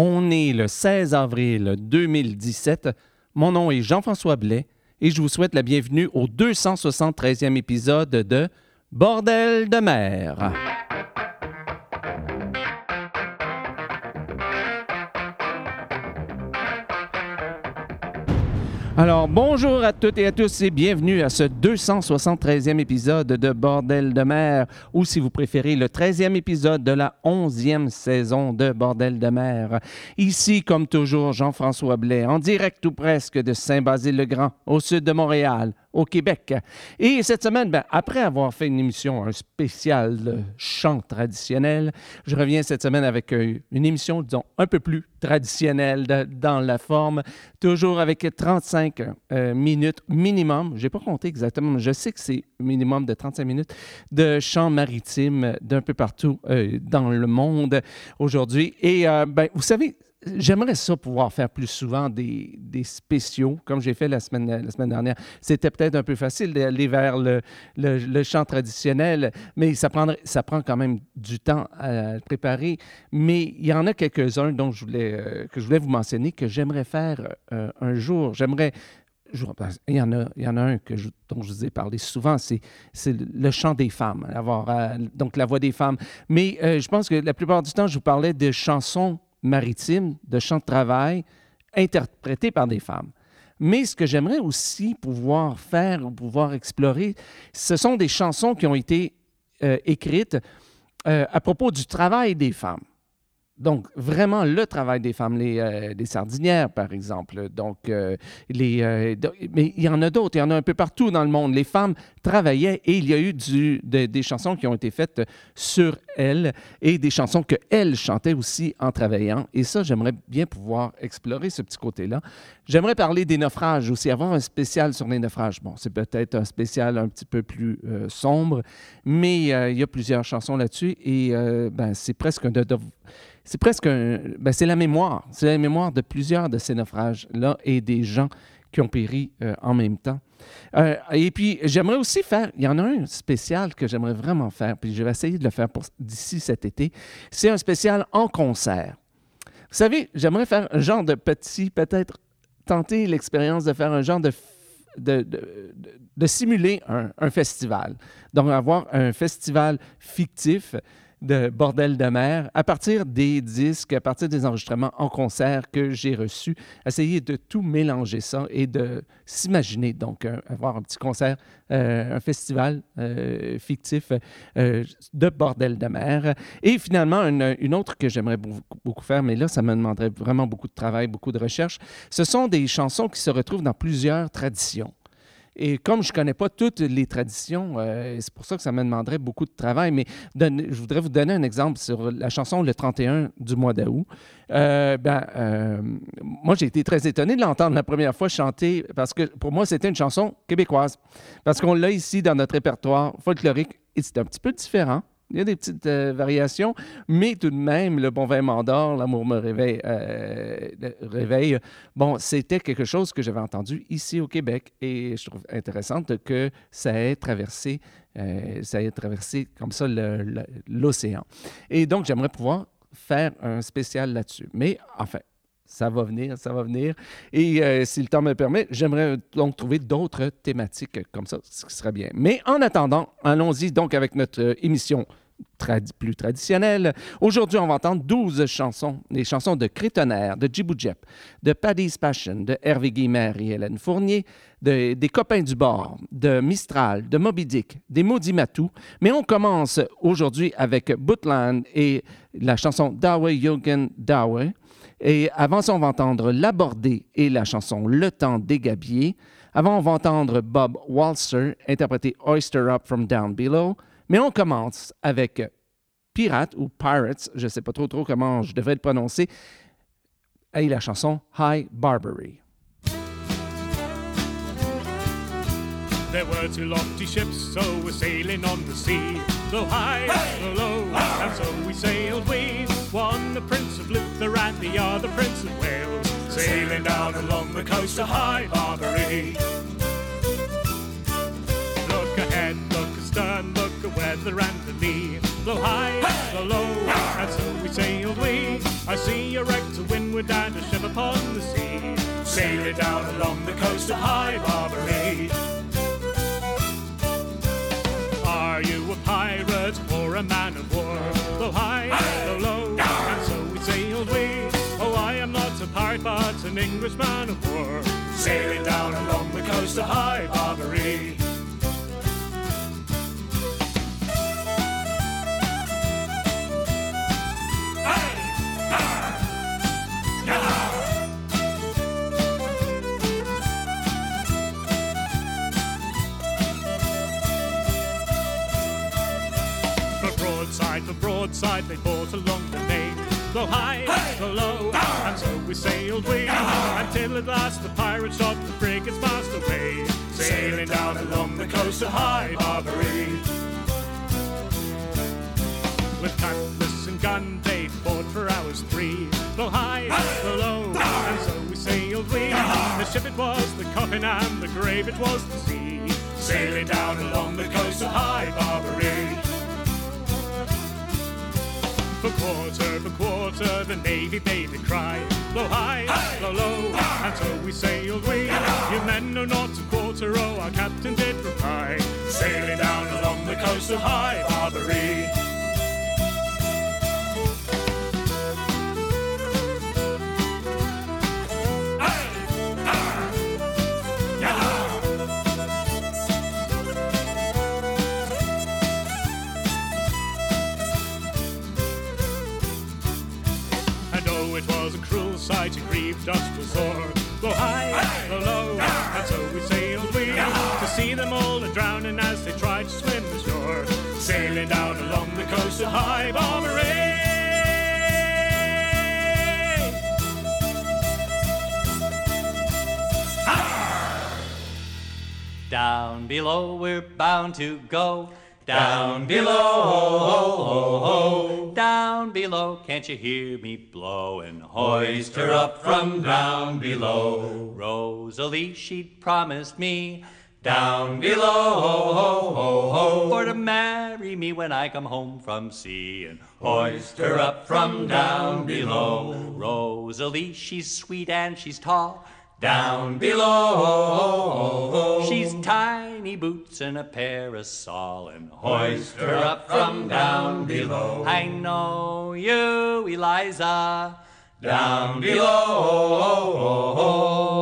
On est le 16 avril 2017. Mon nom est Jean-François Blais et je vous souhaite la bienvenue au 273e épisode de Bordel de mer. Alors, bonjour à toutes et à tous et bienvenue à ce 273e épisode de Bordel de mer, ou si vous préférez, le 13e épisode de la 11e saison de Bordel de mer. Ici, comme toujours, Jean-François Blais, en direct ou presque de Saint-Basile-le-Grand, au sud de Montréal, au Québec. Et cette semaine, ben, après avoir fait une émission, un spécial chant traditionnel, je reviens cette semaine avec euh, une émission, disons, un peu plus traditionnelle dans la forme, toujours avec 35 euh, minutes minimum. Je n'ai pas compté exactement, mais je sais que c'est minimum de 35 minutes de chant maritime d'un peu partout euh, dans le monde aujourd'hui. Et ben, vous savez, J'aimerais ça pouvoir faire plus souvent des, spéciaux, comme j'ai fait la semaine, la semaine dernière. C'était peut-être un peu facile d'aller vers le, chant traditionnel, mais ça, prendrait, ça prend quand même du temps à préparer. Mais il y en a quelques-uns dont je voulais, euh, que je voulais vous mentionner que j'aimerais faire euh, un jour. J'aimerais il y, en a, il y en a un dont je vous ai parlé souvent, c'est, le chant des femmes, avoir, euh, donc la voix des femmes. Mais je pense que la plupart du temps, je vous parlais de chansons maritime, de chants de travail, interprétés par des femmes. Mais ce que j'aimerais aussi pouvoir faire ou pouvoir explorer, ce sont des chansons qui ont été euh, écrites euh, à propos du travail des femmes. Donc, vraiment, le travail des femmes, les, euh, sardinières, par exemple. Donc, euh, les, euh, mais il y en a d'autres, il y en a un peu partout dans le monde. Les femmes travaillaient et il y a eu des chansons qui ont été faites sur elles et des chansons qu'elles chantaient aussi en travaillant. Et ça, j'aimerais bien pouvoir explorer ce petit côté-là. J'aimerais parler des naufrages aussi, avoir un spécial sur les naufrages. Bon, c'est peut-être un spécial un petit peu plus sombre, mais il y a plusieurs chansons là-dessus et ben, c'est presque un... c'est presque un, ben c'est la mémoire. C'est la mémoire de plusieurs de ces naufrages-là et des gens qui ont péri euh, en même temps. Euh, et puis, j'aimerais aussi faire, il y en a un spécial que j'aimerais vraiment faire, puis je vais essayer de le faire d'ici cet été. C'est un spécial en concert. Vous savez, j'aimerais faire un genre de petit, peut-être tenter l'expérience de faire un genre de de, de, simuler un, festival. Donc, avoir un festival fictif de Bordel de mer à partir des disques, à partir des enregistrements en concert que j'ai reçus. Essayer de tout mélanger ça et de s'imaginer, donc, avoir un petit concert, euh, un festival euh, fictif euh, de Bordel de mer. Et finalement, une, autre que j'aimerais beaucoup, faire, mais là, ça me demanderait vraiment beaucoup de travail, beaucoup de recherche. Ce sont des chansons qui se retrouvent dans plusieurs traditions. Et comme je ne connais pas toutes les traditions, euh, c'est pour ça que ça me demanderait beaucoup de travail. Mais je voudrais vous donner un exemple sur la chanson Le 31 du mois d'août. Euh, ben, euh, moi, j'ai été très étonné de l'entendre la première fois chanter parce que pour moi, c'était une chanson québécoise. Parce qu'on l'a ici dans notre répertoire folklorique et c'est un petit peu différent. Il y a des petites euh, variations, mais tout de même, le bon vin m'endort, l'amour me réveille, euh, réveille. Bon, c'était quelque chose que j'avais entendu ici au Québec et je trouve intéressant que ça ait traversé, euh, ça ait traversé comme ça l'océan. Et donc, j'aimerais pouvoir faire un spécial là-dessus. Mais enfin, ça va venir, ça va venir. Et euh, si le temps me permet, j'aimerais donc trouver d'autres thématiques comme ça, ce qui serait bien. Mais en attendant, allons-y donc avec notre euh, émission plus traditionnelle. Aujourd'hui, on va entendre 12 chansons, les chansons de Crétonnerre, de Djibou de Paddy's Passion, de Hervé Guimer et Hélène Fournier, de, des Copains du bord, de Mistral, de Moby Dick, des Maudits Matou. Mais on commence aujourd'hui avec Bootland et la chanson Dawe Yogan Dawe. Et avant ça, on va entendre L'Abordé et la chanson Le temps des gabiers. Avant, on va entendre Bob Walser interpréter Oyster Up from Down Below. Mais on commence avec Pirate ou Pirates, je ne sais pas trop trop comment je devrais le prononcer, et la chanson High Barbary. There were two lofty ships, so we're sailing on the sea. Go high, hey! go low, ah! and so we sailed we. One the Prince of Luther and the other Prince of Wales, sailing down along the coast of High Barbary. Look ahead, look astern, look at weather and the lee. blow high, blow low, ah! and so we sailed we. I see a wreck to windward and a ship upon the sea, sailing down along the coast of High Barbary. A man of war? Blow high, blow low, and so we sailed we. Oh, I am not a pirate, but an English man of war, sailing down along the coast of High Barbary. They fought along the main. Blow high, blow low, ah! and so we sailed we ah! until at last the pirates shot the frigate's mast away, sailing down along the coast of High Barbary. With cutlass and gun, they fought for hours three. Blow high, ah! blow low, and so we sailed we. The ship it was, the coffin and the grave it was the sea, sailing down along the coast of High Barbary. For quarter, for quarter, the navy a cry. Blow high, blow low, ah! and so we sailed we. You men know not a quarter, oh, our captain did reply. Sailing down along the coast of High Barbary. Sight, it us to sore. Blow high, blow low, and so we sailed we to see them all a drowning as they tried to swim ashore, sailing down along the coast of High Barbary. Ah! Down below, we're bound to go. Down below, ho, ho, ho, ho. Down below, can't you hear me blowing? Hoist her up from down below. Rosalie, she'd promised me. Down below, ho, ho, ho, ho. For to marry me when I come home from sea. And hoist her up from down below. Rosalie, she's sweet and she's tall. Down below, she's tiny boots and a parasol, and hoist her up from down below. I know you, Eliza. Down below,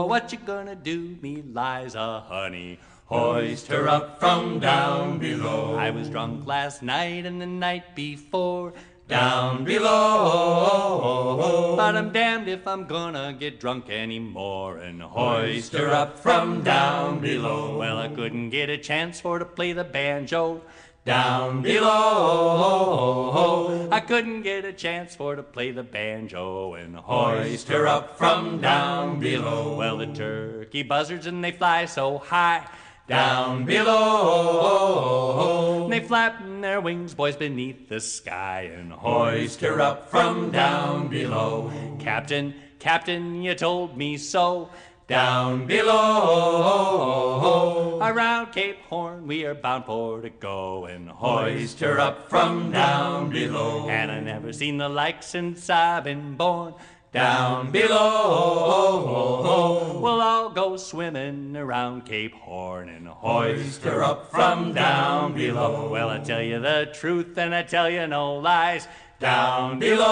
what you gonna do, me Liza, honey? Hoist her up from down below. I was drunk last night and the night before. Down below, but I'm damned if I'm gonna get drunk anymore and hoist her up from down below. Well, I couldn't get a chance for to play the banjo. Down below, I couldn't get a chance for to play the banjo and hoist her up from down below. Well, the turkey buzzards and they fly so high. Down below, they flatten their wings, boys, beneath the sky and hoist her up from down below. Captain, Captain, you told me so. Down below, around Cape Horn, we are bound for to go and hoist her up from down below. And I never seen the like since I've been born. Down below, we'll all go swimming around Cape Horn and hoist her up from down below. Well, I tell you the truth and I tell you no lies. Down below,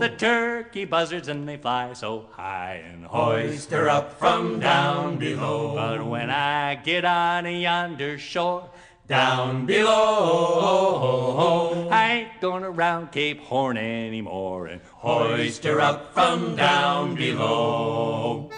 the turkey buzzards and they fly so high and hoist her up from down below. But when I get on yonder shore, down below. I ain't going around Cape Horn anymore and hoist her up from down below.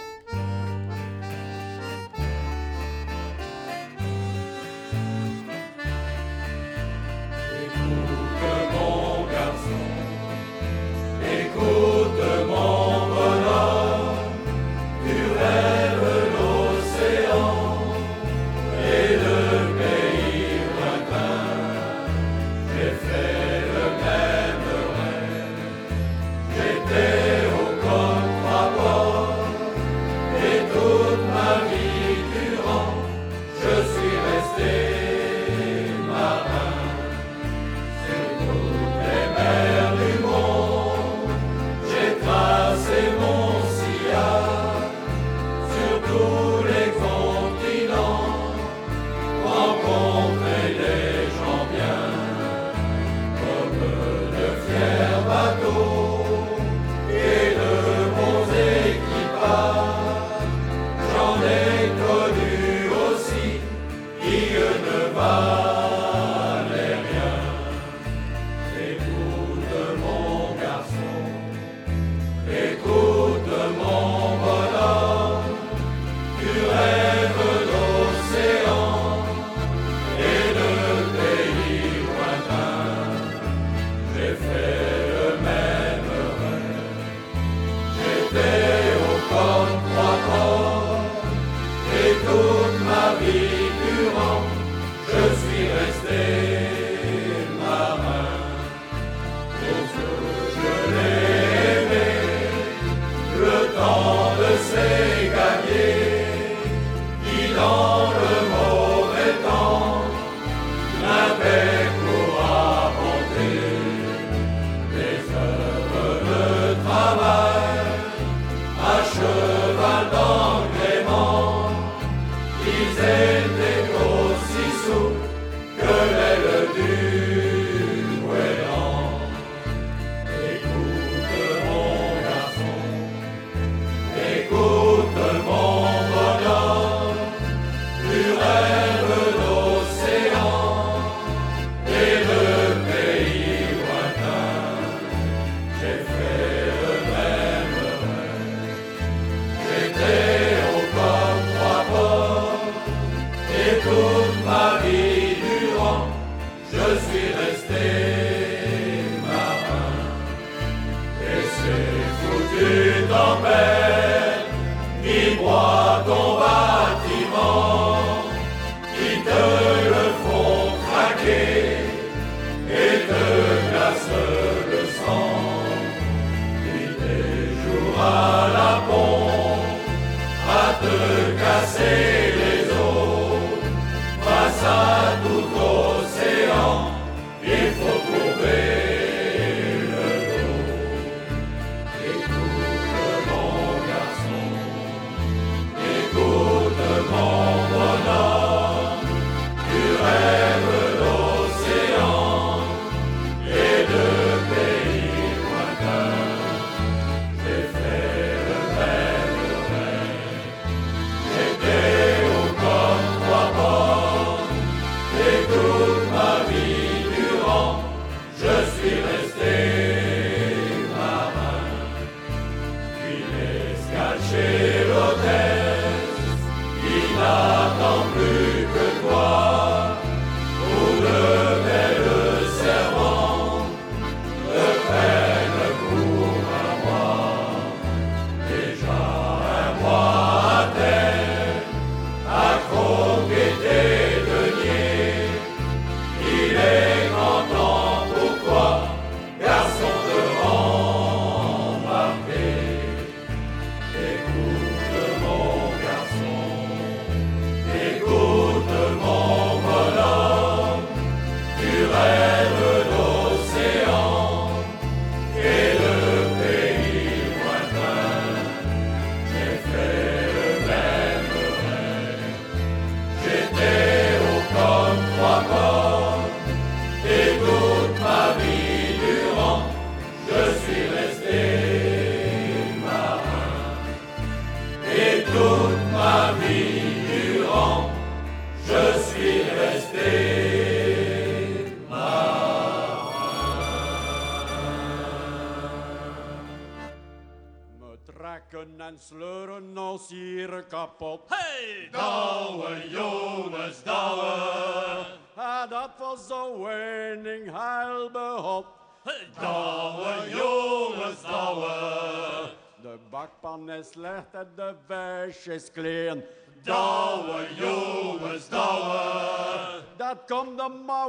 Hey, douwe jongens, douwe. En dat was zo weinig heil behop. Hey, douwe jongens, douwe. De bakpan is slecht en de vis is klein. Douwe jongens, douwe. Dat komt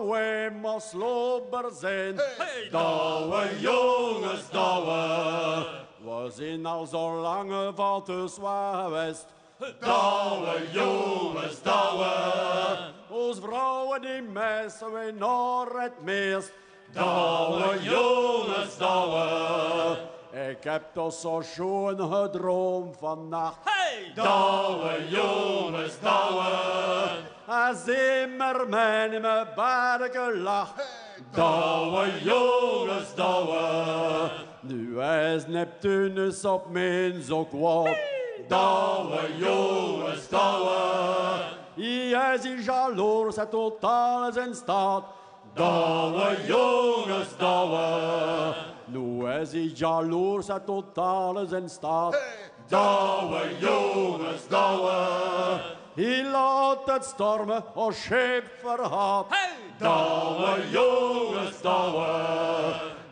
wij maar sloper zijn. Hey, douwe jongens, douwe. We zijn al zo lang van te zwaar west. Douwe jongens, douwe. Ons vrouwen die messen wij naar het meest. Douwe jongens, douwe. Ik heb toch zo schoon gedroomd vannacht. Hey, douwe jongens, douwe. En zimmerman in mijn barke lach. Douwe jongens, douwe. Nu is Neptunus op mijn zo kwaad. doły już stoły i jest i żalur se tu talezen stat. Doły już stoły. Nu jest i żalur se tu talezen stat. Doły już doły. I låtet storme og skipperhat. Dowe jongens, dowe.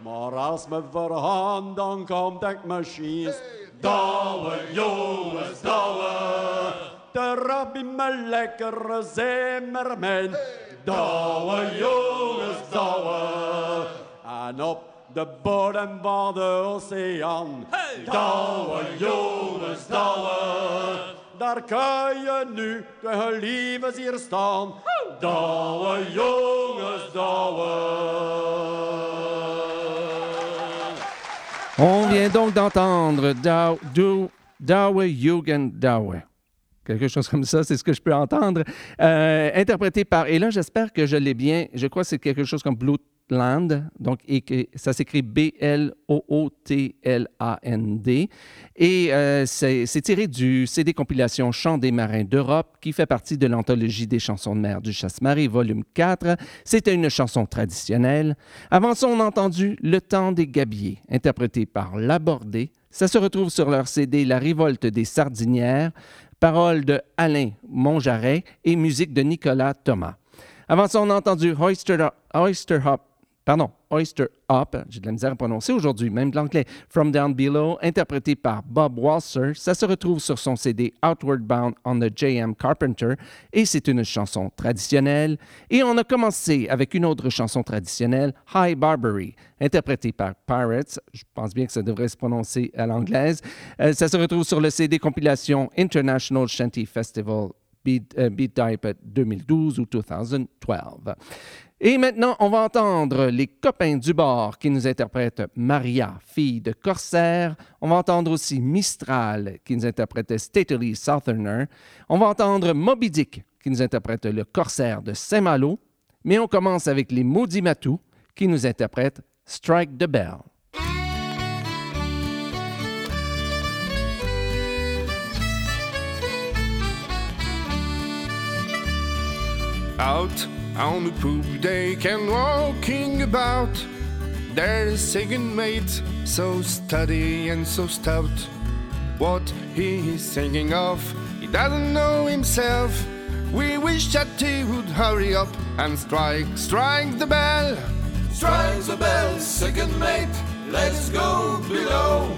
Maar als me verhandelen komt, ik me schiest. Douwe jongens, douwe. De rabbi me lekkere zeemermin. Douwe jongens, douwe. En op de bodem van de oceaan. Douwe jongens, douwe. Daar kan je nu de liefdes hier staan. Douwe jongens, douwe. Vient donc d'entendre Dawe Jugend Dawe. Quelque chose comme ça, c'est ce que je peux entendre. Euh, interprété par, et là, j'espère que je l'ai bien, je crois que c'est quelque chose comme Bloodland, donc ça s'écrit B-L-O-O-T-L-A-N-D. Et euh, c'est tiré du CD compilation Chants des marins d'Europe, qui fait partie de l'anthologie des chansons de mer du Chasse-Marée, volume 4. C'était une chanson traditionnelle. Avant ça, on a entendu Le temps des gabiers, interprété par Labordé. Ça se retrouve sur leur CD La révolte des sardinières, paroles de Alain Monjaret et musique de Nicolas Thomas. Avant ça, on a entendu Oyster, Oyster Hop pardon, Oyster Up, j'ai de la misère à prononcer aujourd'hui, même de l'anglais, From Down Below, interprété par Bob Walser. Ça se retrouve sur son CD Outward Bound on the J.M. Carpenter et c'est une chanson traditionnelle. Et on a commencé avec une autre chanson traditionnelle, High Barbary, interprétée par Pirates. Je pense bien que ça devrait se prononcer à l'anglaise. Euh, ça se retrouve sur le CD compilation International Shanty Festival Beat, euh, Beat Type 2012 ou 2012. Et maintenant, on va entendre les copains du bord qui nous interprètent Maria, fille de Corsair. On va entendre aussi Mistral qui nous interprète Stately Southerner. On va entendre Moby Dick qui nous interprète le Corsair de Saint-Malo. Mais on commence avec les Maudits Matous qui nous interprètent Strike the Bell. Out on the poop deck and walking about. There's second mate, so steady and so stout. What he is thinking of, he doesn't know himself. We wish that he would hurry up and strike, strike the bell. Strike the bell, second mate, let's go below.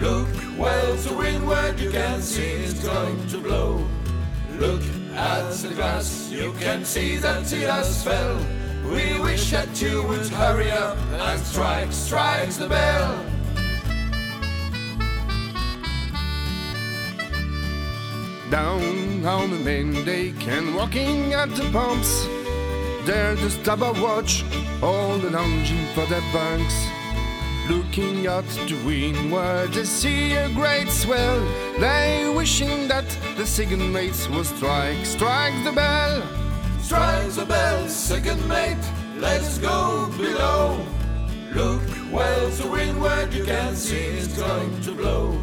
Look well to windward, you can see it's going to blow. Look at the glass, you can see that it has fell. We wish that you would hurry up and strike, strike the bell. Down on the main deck and walking at the pumps. There the starboard watch, all the lounging for their bunks. Looking out to windward, they see a great swell. They wishing that the second mate will strike, strike the bell. Strike the bell, second mate, let's go below. Look well to windward, you can see it's going to blow.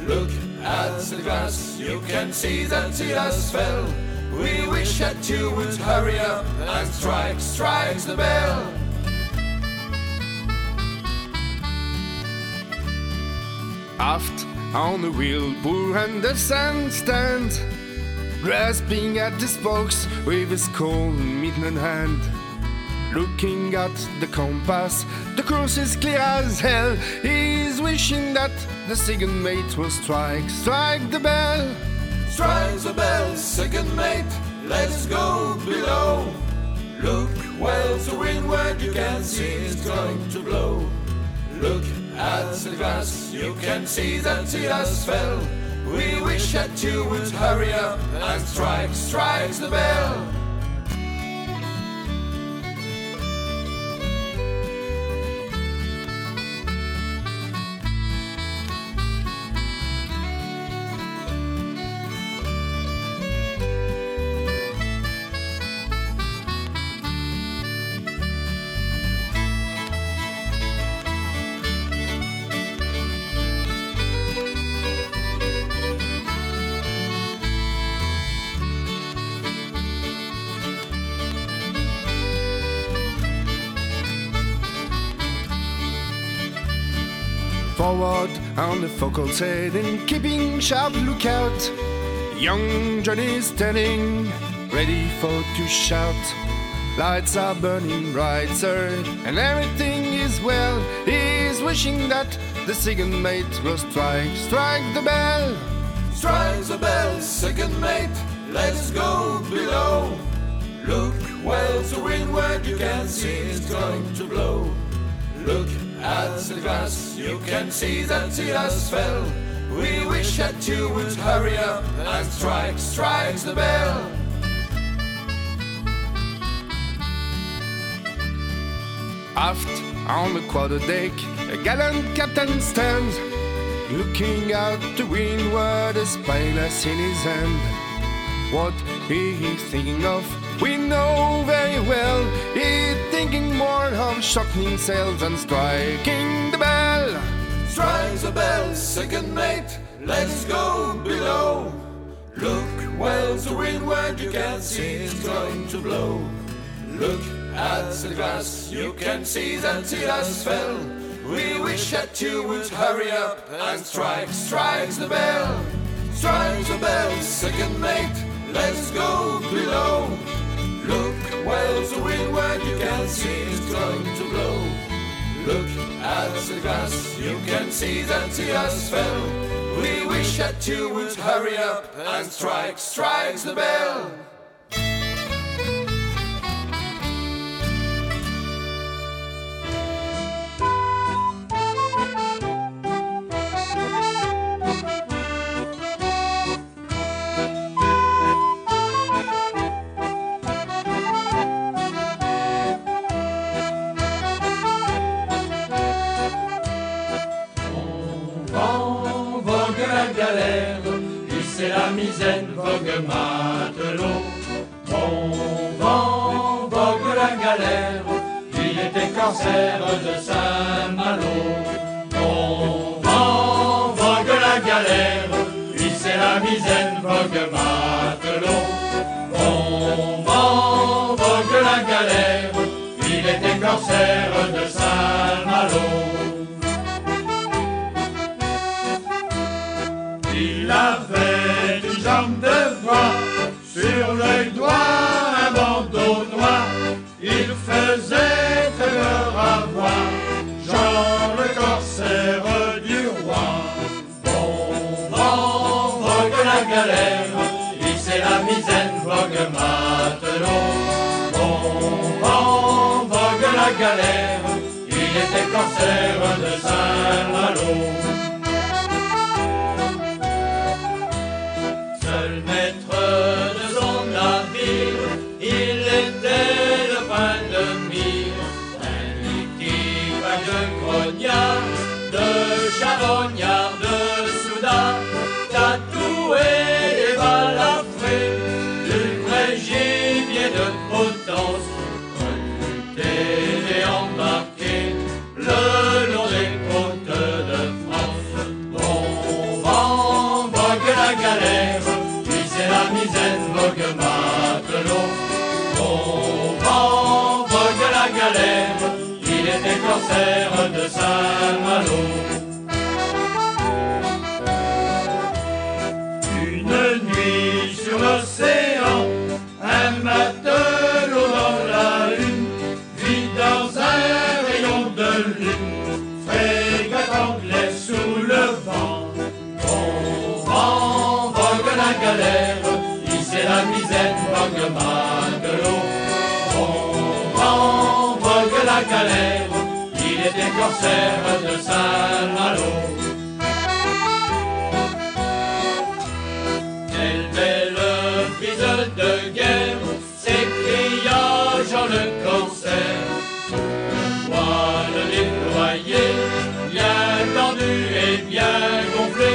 Look at the glass, you can see that it has fell. We wish that you would hurry up and strike, strike the bell. Aft on the wheel, and the stand, grasping at the spokes with his cold mitten in hand. Looking at the compass, the course is clear as hell. He's wishing that the second mate will strike, strike the bell. Strike the bell, second mate, let's go below. Look well to windward, you can see it's going to blow. Look at the glass, you can see that it has fell. We wish that you would hurry up and strike, strike the bell. On the focal head and keeping sharp lookout. Young Johnny standing, ready for to shout. Lights are burning bright, sir, and everything is well. He's wishing that the second mate will strike, strike the bell. Strike the bell, second mate, let's go below. Look well to windward, you can see it's going to blow. Look at the glass, you can see that it has fell. We wish that you would hurry up and strike, strike the bell. Aft on the quarter deck, a gallant captain stands, looking out to windward, a spyglass in his hand. What he is thinking of, we know very well. He's thinking more of shocking sails and striking the bell. Strike the bell, second mate, let's go below. Look well to windward, you can see it's going to blow. Look at the glass, you can see that it has fell. We wish that you would hurry up and strike, strike the bell. Strike the bell, second mate, let's go below. Look well to windward, you can see it's going to blow. Look at the glass, you can see that the has fell. We wish that you would hurry up and strike, strike the bell. Misaine, vogue matelot. Bon vent, vogue la galère, il était corsaire de Saint-Malo. Bon vent, vogue la galère, et c'est la misaine, vogue matelot. Bon vent, vogue la galère, il était corsaire de Saint-Malo. Le doigt un bandeau noir. Il faisait à voir, Jean le corsaire du roi. Bon vent, vogue la galère, c'est la misaine, vogue matelot. Bon vent, vogue la galère, il était corsaire de Saint-Malo. Il était corsaire de Saint-Malo. Quelle belle prise de guerre, s'écria Jean le corsaire. Voile déployé, bien tendu et bien gonflé,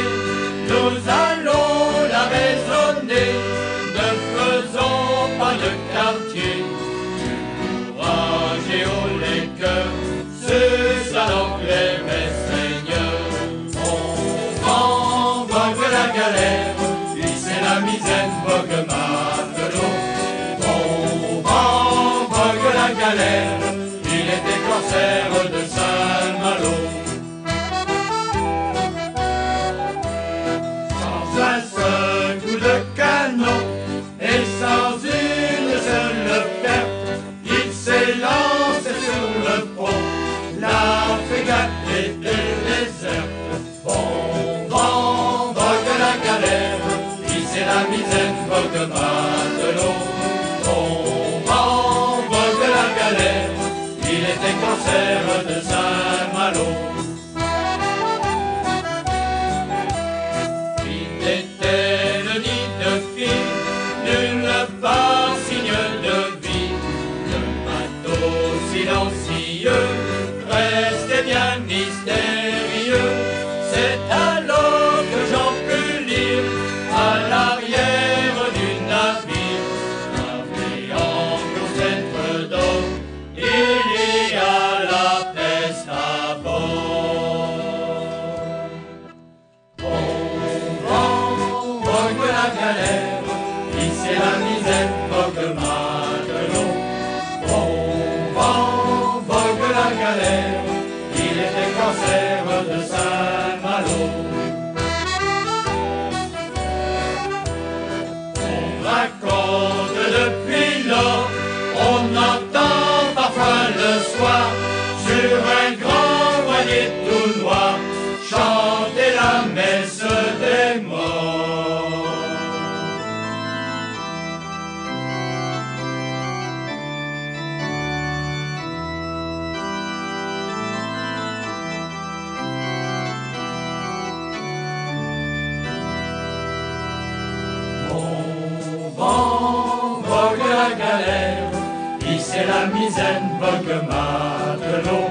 vogue matelot.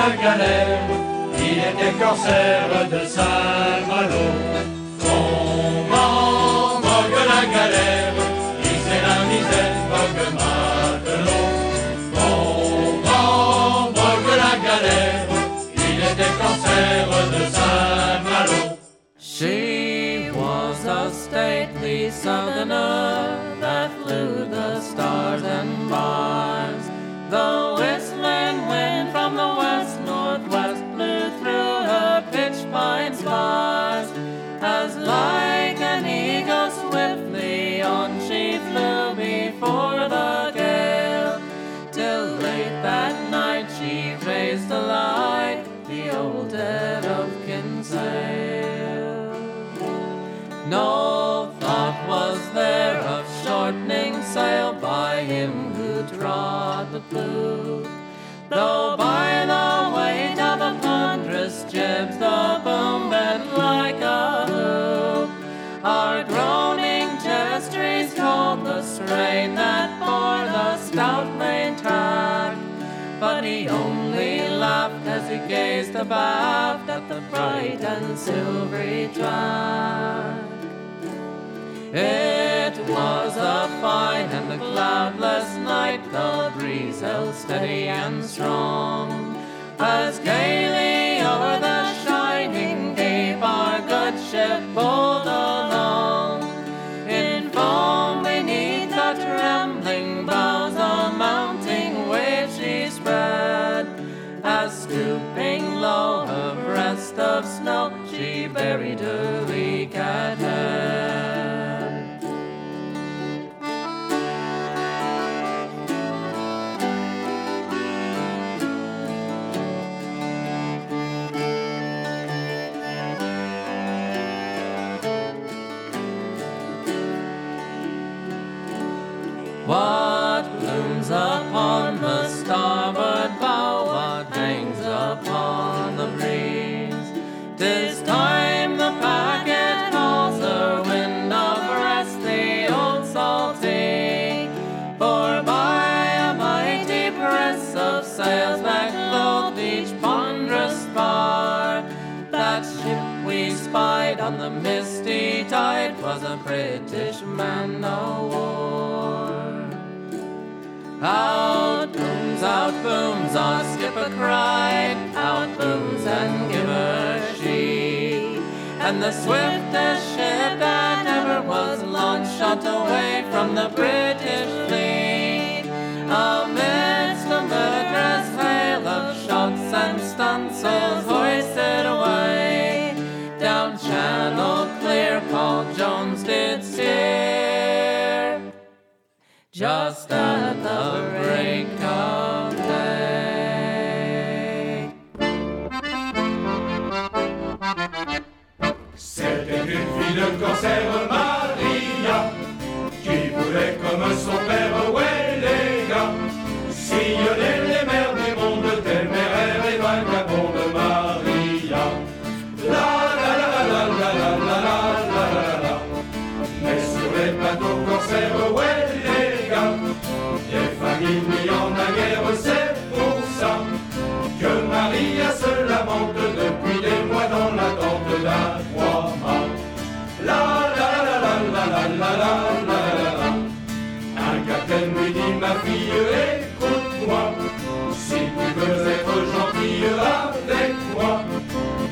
La galère, il était corsaire de Saint-Malo. La galère, il il était corsaire de Saint-Malo. She was a stately southerner Bye. Though by the weight of jibs the boom bent like a hoop, our groaning jestries told the strain that bore the stout main. But he only laughed as he gazed abaft at the bright and silvery track. It was a fine and a cloudless night, the breeze held steady and strong. As gaily over the shining deep our good ship pulled along. In foam beneath the trembling bows, a mounting wave she spread. As stooping low her breast of snow, she buried her son père, ouais les gars, sillonner les mers du monde, téméraire et vagabonde Maria. La la la la la la la la la la la. Mais sur les bateaux corsaires, ouais les gars, les familles en a guère, c'est pour ça que Maria se lamente depuis des mois dans l'attente d'un la la la la la la la la la la. Fille écoute-moi, si tu veux être gentille avec moi,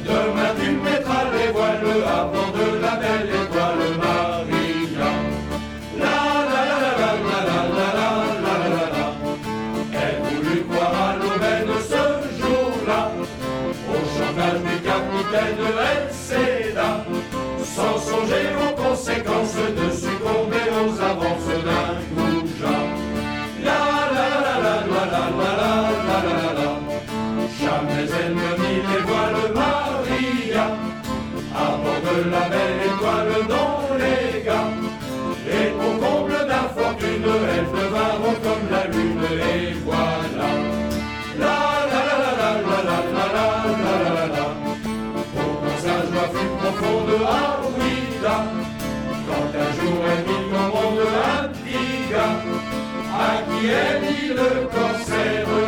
demain tu mettras les voiles avant de la belle étoile Maria. La la la la la la la la la la la la. Elle voulut croire à l'aubaine ce jour-là, au chantage du capitaine, elle céda, sans songer aux conséquences de succomber aux avances d'un mais elle me dit dévoile Maria, à bord de la belle étoile dans les gars. Et au comble d'infortune, elle devint ronde comme la lune, et voilà. La la la la la la la la la la la la Oh, sa joie fut profonde, ah oui, là. Quand un jour elle mit commande un petit gars, à qui elle dit le corsaire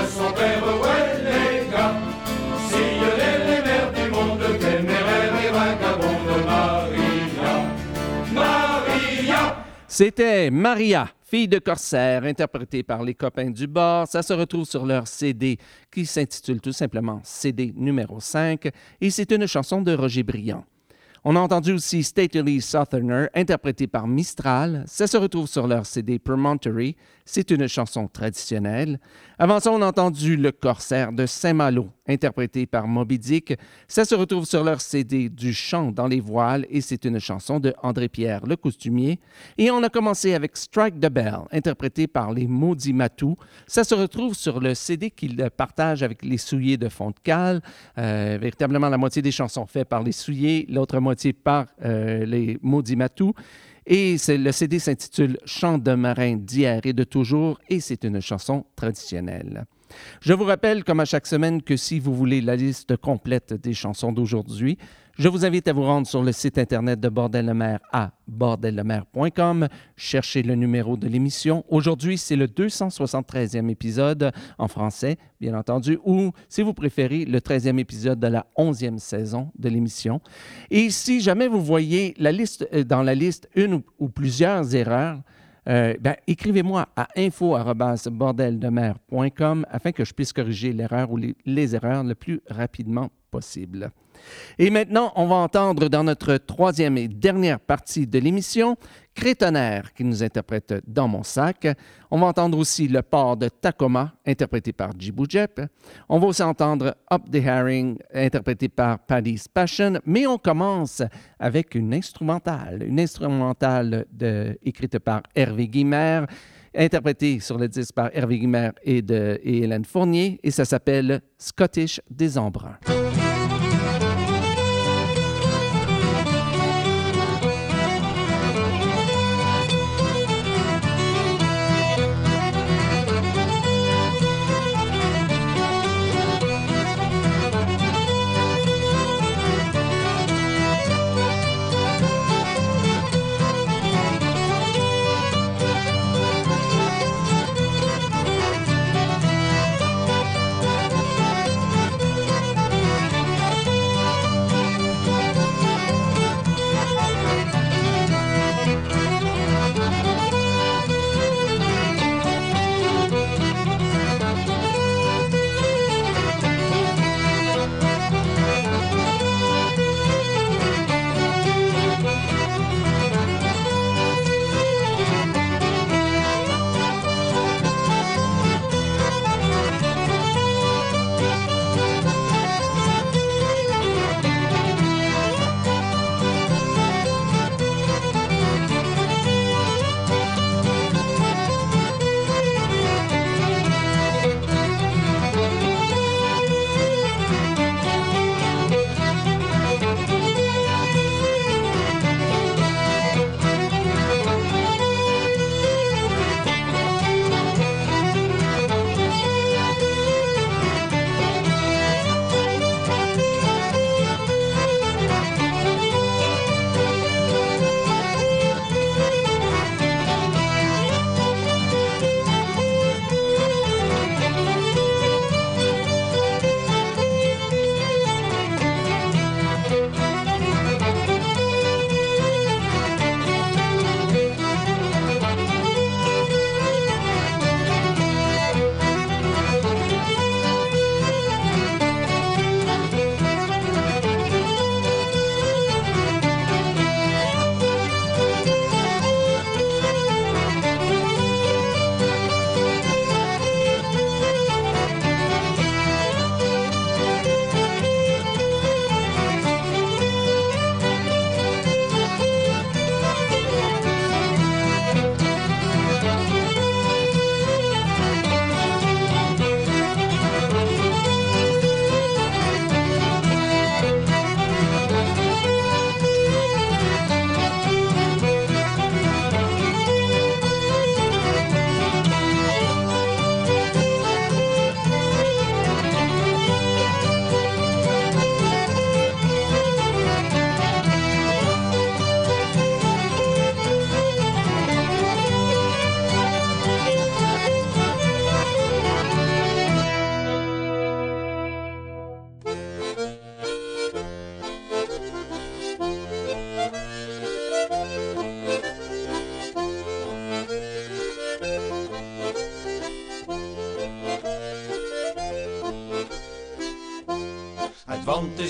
son père, les et Maria, Maria. C'était Maria. Fille de corsaire, interprétée par les copains du bord, ça se retrouve sur leur CD qui s'intitule tout simplement CD numéro 5 et c'est une chanson de Roger Briand. On a entendu aussi Stately Southerner, interprété par Mistral. Ça se retrouve sur leur CD Promontory c'est une chanson traditionnelle. Avant ça, on a entendu Le Corsaire de Saint-Malo, interprété par Moby Dick. Ça se retrouve sur leur CD Du chant dans les voiles et c'est une chanson de André Pierre, le costumier. Et on a commencé avec Strike the Bell, interprété par les Maudits Matous. Ça se retrouve sur le CD qu'ils partagent avec les Souliers de Fontecal. Euh, véritablement la moitié des chansons faites par les Souliers, l'autre moitié par euh, les Maudits Matous. Et le CD s'intitule Chant de marin d'hier et de toujours et c'est une chanson traditionnelle. Je vous rappelle, comme à chaque semaine, que si vous voulez la liste complète des chansons d'aujourd'hui, je vous invite à vous rendre sur le site internet de Bordel le Maire à bordellemer.com. Cherchez le numéro de l'émission. Aujourd'hui, c'est le 273e épisode en français, bien entendu, ou si vous préférez, le 13e épisode de la 11e saison de l'émission. Et si jamais vous voyez la liste, euh, dans la liste une ou, plusieurs erreurs, euh, ben, écrivez-moi à info.bordeldemer.com afin que je puisse corriger l'erreur ou les, les erreurs le plus rapidement possible. Et maintenant, on va entendre dans notre troisième et dernière partie de l'émission Crétonnerre qui nous interprète Dans mon sac. On va entendre aussi Le port de Tacoma, interprété par Jibou. On va aussi entendre Up the Herring, interprété par Paddy's Passion. Mais on commence avec une instrumentale, une instrumentale écrite par Hervé Guimard interprétée sur le disque par Hervé Guimard et, Hélène Fournier, et ça s'appelle Scottish des.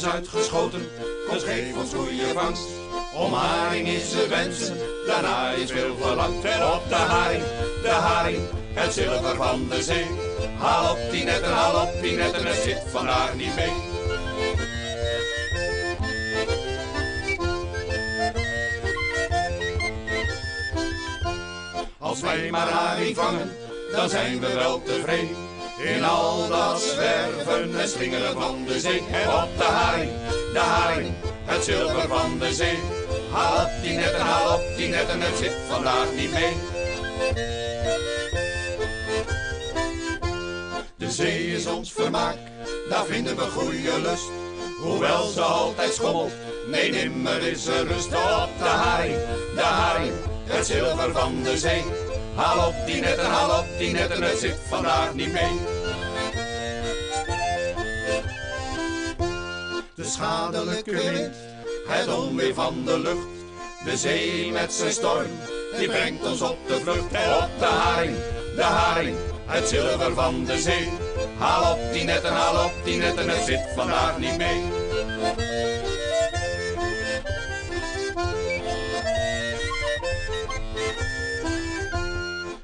Is uitgeschoten, dus geef ons goede vangst. Om haring is ze wensen, daarna is veel verlangd. En op de haring, de haring, het zilver van de zee. Haal op die netten, haal op die netten, het zit vandaag niet mee. Als wij maar haring vangen, dan zijn we wel tevreden. In al dat zwerven en slingeren van de zee. En op de haring, de haring, het zilver van de zee. Haal op die netten, haal op die netten, het zit vandaag niet mee. De zee is ons vermaak, daar vinden we goede lust. Hoewel ze altijd schommelt, nee nimmer is er rust. Op de haring, de haring, het zilver van de zee. Haal op die netten, haal op die netten, het zit vandaag niet mee. Schadelijke wind, het onweer van de lucht. De zee met zijn storm, die brengt ons op de vlucht. En op de haring, de haring, het zilver van de zee. Haal op die netten, haal op die netten, het zit vandaag niet mee.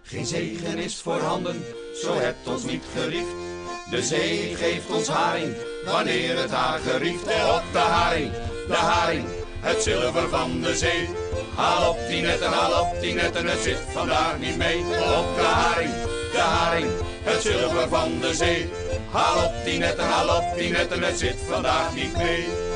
Geen zegen is voorhanden, zo hebt ons niet geriefd. De zee geeft ons haring, wanneer het haar gerieft. Op de haring, de haring, het zilver van de zee. Haal op die netten, haal op die netten, het zit vandaag niet mee. Op de haring, de haring, het zilver van de zee. Haal op die netten, haal op die netten, het zit vandaag niet mee.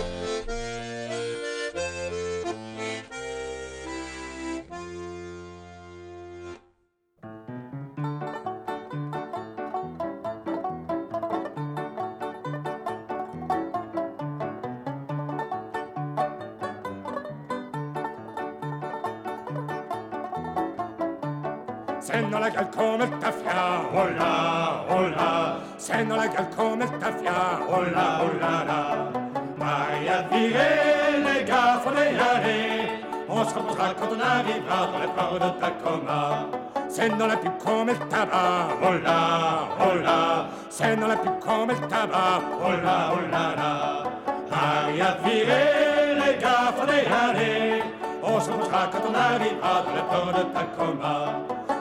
Sen dans la pub comme le tabac, oh là, oh là. Sen dans la pub comme le tabac, oh là, oh là là. Maria viré, les gars, faut y aller. On se reposera quand on arrivera dans les ports de Tacoma.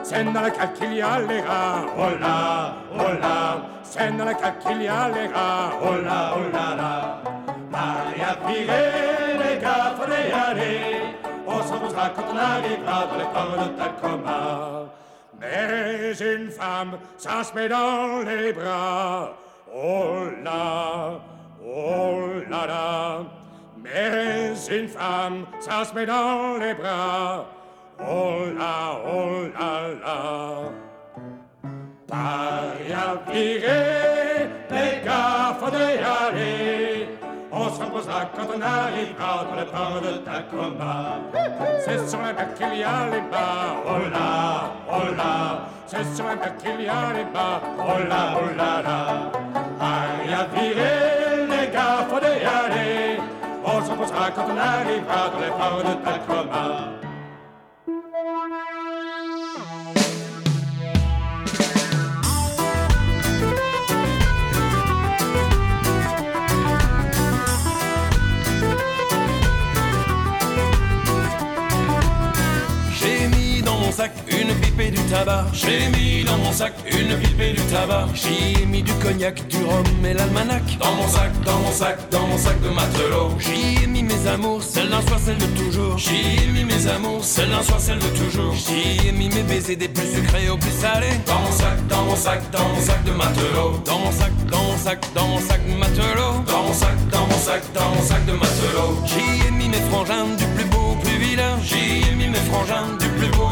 Scène dans laquelle il y a les rats, oh là, oh là. Scène dans laquelle il y a les rats, oh là, oh là là. Maria viré, les gars, faut y aller. On se reposera quand on arrivera dans les ports de Tacoma. Mais une femme, ça se met dans les bras, oh là, oh là là. Mais une femme, ça se met dans les bras. Oh là, oh là là. Paria viré, les gars, faut y aller. On se reposera quand on arrivera dans le port de Tacoma. C'est sur la mer qu'il y a les bas, oh là, oh là. C'est sur la mer qu'il y a les bas, oh là, oh là là. Paria viré, les gars, faut y aller. On se reposera quand on arrivera dans les ports de Tacoma. Une pipe et du tabac. J'ai mis dans mon sac une pipe et du tabac. J'y ai mis du cognac, du rhum et l'almanach. Dans mon sac, dans mon sac, dans mon sac de matelot. J'y ai mis mes amours, celle d'un soir, celle de toujours. J'y ai mis mes amours, celle d'un soir, celle de toujours. J'y ai mis mes baisers des plus sucrés aux plus salés. Dans mon sac, dans mon sac, dans mon sac de matelot. Dans mon sac, dans mon sac, dans mon sac de matelot. Dans mon sac, dans mon sac, dans mon sac de matelot. J'y ai mis mes frangins du plus beau au plus vilain. J'y ai mis mes frangins du plus beau au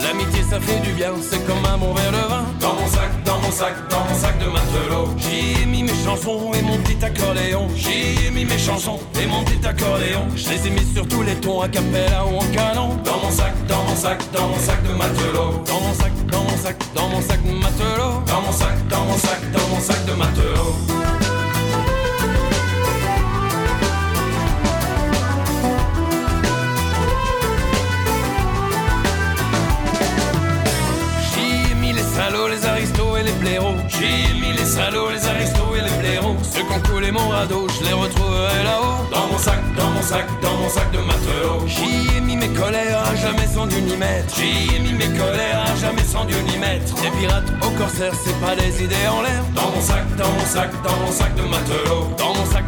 L'amitié ça fait du bien, c'est comme un bon verre de vin. Dans mon sac, dans mon sac, dans mon sac de matelot. J'y ai mis mes chansons et mon petit accordéon. J'y ai mis mes chansons et mon petit accordéon. Je les ai mis sur tous les tons, à cappella ou en canon. Dans mon sac, dans mon sac, dans mon sac de matelot. Dans mon sac, dans mon sac, dans mon sac de matelot. Dans mon sac, dans mon sac, dans mon sac de matelot. J'y ai mis les salauds, les aristos et les blaireaux. Ceux qui ont coulé mon radeau, je les retrouverai là-haut. Dans mon sac, dans mon sac, dans mon sac de matelot. J'y ai mis mes colères, jamais sans Dieu ni maître. J'y ai mis mes colères, jamais sans Dieu ni maître. Des pirates au corsaire, c'est pas des idées en l'air. Dans mon sac, dans mon sac, dans mon sac de matelot. Dans mon sac,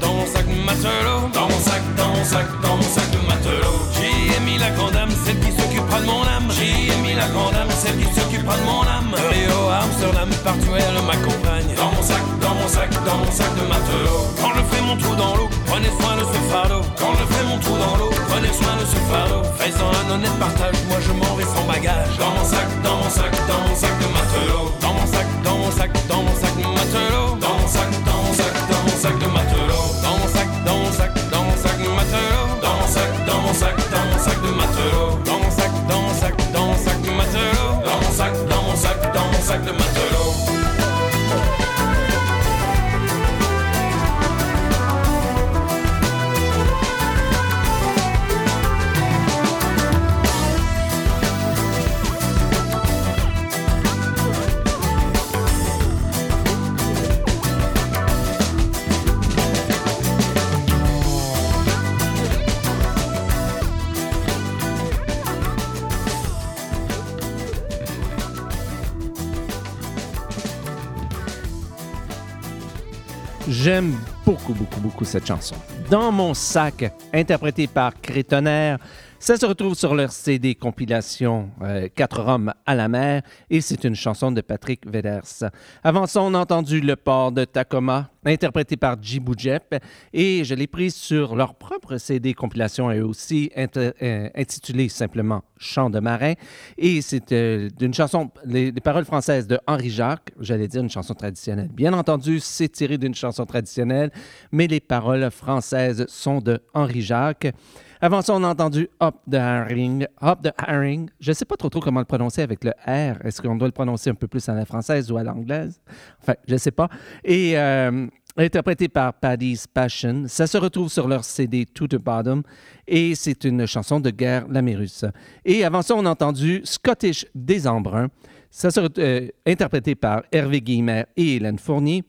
dans mon sac matelot. Dans mon sac, dans mon sac, dans sac de matelot. J'y ai mis la grande âme, celle qui s'occupera de mon âme. J'y ai mis la grande âme, celle qui s'occupera de mon âme. Léo Amsterdam, partout elle m'accompagne. Dans mon sac, dans mon sac, dans mon sac de matelot. Quand je fais mon trou dans l'eau, prenez soin de ce fardeau. Quand je fais mon trou dans l'eau, prenez soin de ce fardeau. Faisant un honnête partage, moi je m'en vais sans bagage. Dans mon sac, dans mon sac, dans mon sac de matelot. Dans mon sac, dans mon sac, dans mon sac de matelot. Dans mon sac, dans mon sac, dans mon sac de matelot. J'aime beaucoup, beaucoup, beaucoup cette chanson. Dans mon sac, interprétée par Crétonnerre, ça se retrouve sur leur CD compilation euh, Quatre Roms à la mer et c'est une chanson de Patrick Veders. Avant ça, on a entendu Le port de Tacoma, interprété par Djibou Jep et je l'ai prise sur leur propre CD compilation et aussi euh, intitulée simplement Chant de marin et c'est euh, chanson, les, les paroles françaises de Henri Jacques, j'allais dire une chanson traditionnelle. Bien entendu, c'est tiré d'une chanson traditionnelle, mais les paroles françaises sont de Henri Jacques. Avant ça, on a entendu Hop the Herring. Hop the Herring. Je ne sais pas trop, trop comment le prononcer avec le R. Est-ce qu'on doit le prononcer un peu plus à la française ou à l'anglaise? Enfin, je ne sais pas. Et euh, interprété par Paddy's Passion. Ça se retrouve sur leur CD To the Bottom. Et c'est une chanson de guerre Lamérus. Et avant ça, on a entendu Scottish des Embruns. Ça se euh, interprété par Hervé Guillemert et Hélène Fournier.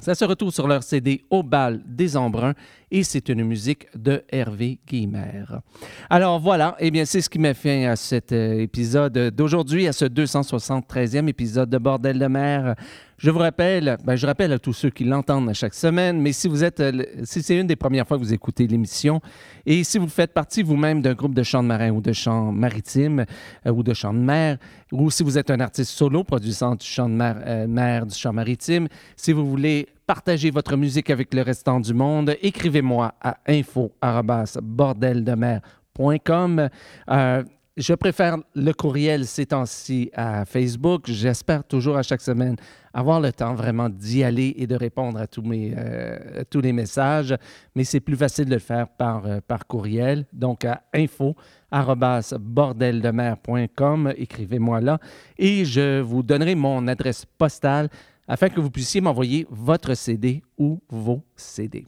Ça se retrouve sur leur CD Au bal des embruns et c'est une musique de Hervé Guillemert. Alors voilà, eh bien c'est ce qui m'a fait à cet euh, épisode d'aujourd'hui, à ce 273e épisode de Bordel de mer. Je vous rappelle, ben, je rappelle à tous ceux qui l'entendent à chaque semaine, mais si vous êtes, euh, si c'est une des premières fois que vous écoutez l'émission et si vous faites partie vous-même d'un groupe de chants de marin ou de chants maritimes euh, ou de chants de mer, ou si vous êtes un artiste solo produisant du chant de mer, du chant maritime, si vous voulez partager votre musique avec le restant du monde, écrivez-moi à info@bordeldemer.com. Euh, je préfère le courriel ces temps-ci à Facebook. J'espère toujours à chaque semaine avoir le temps vraiment d'y aller et de répondre à tous, mes, euh, tous les messages, mais c'est plus facile de le faire par, euh, courriel. Donc à info bordeldemer.com, écrivez-moi là et je vous donnerai mon adresse postale afin que vous puissiez m'envoyer votre CD ou vos CD.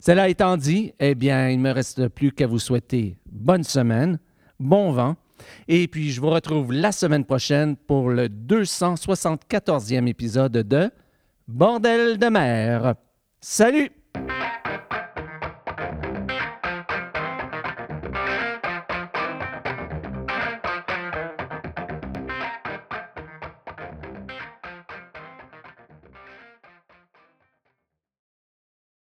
Cela étant dit, eh bien, il ne me reste plus qu'à vous souhaiter bonne semaine, bon vent, et puis je vous retrouve la semaine prochaine pour le 274e épisode de Bordel de mer. Salut!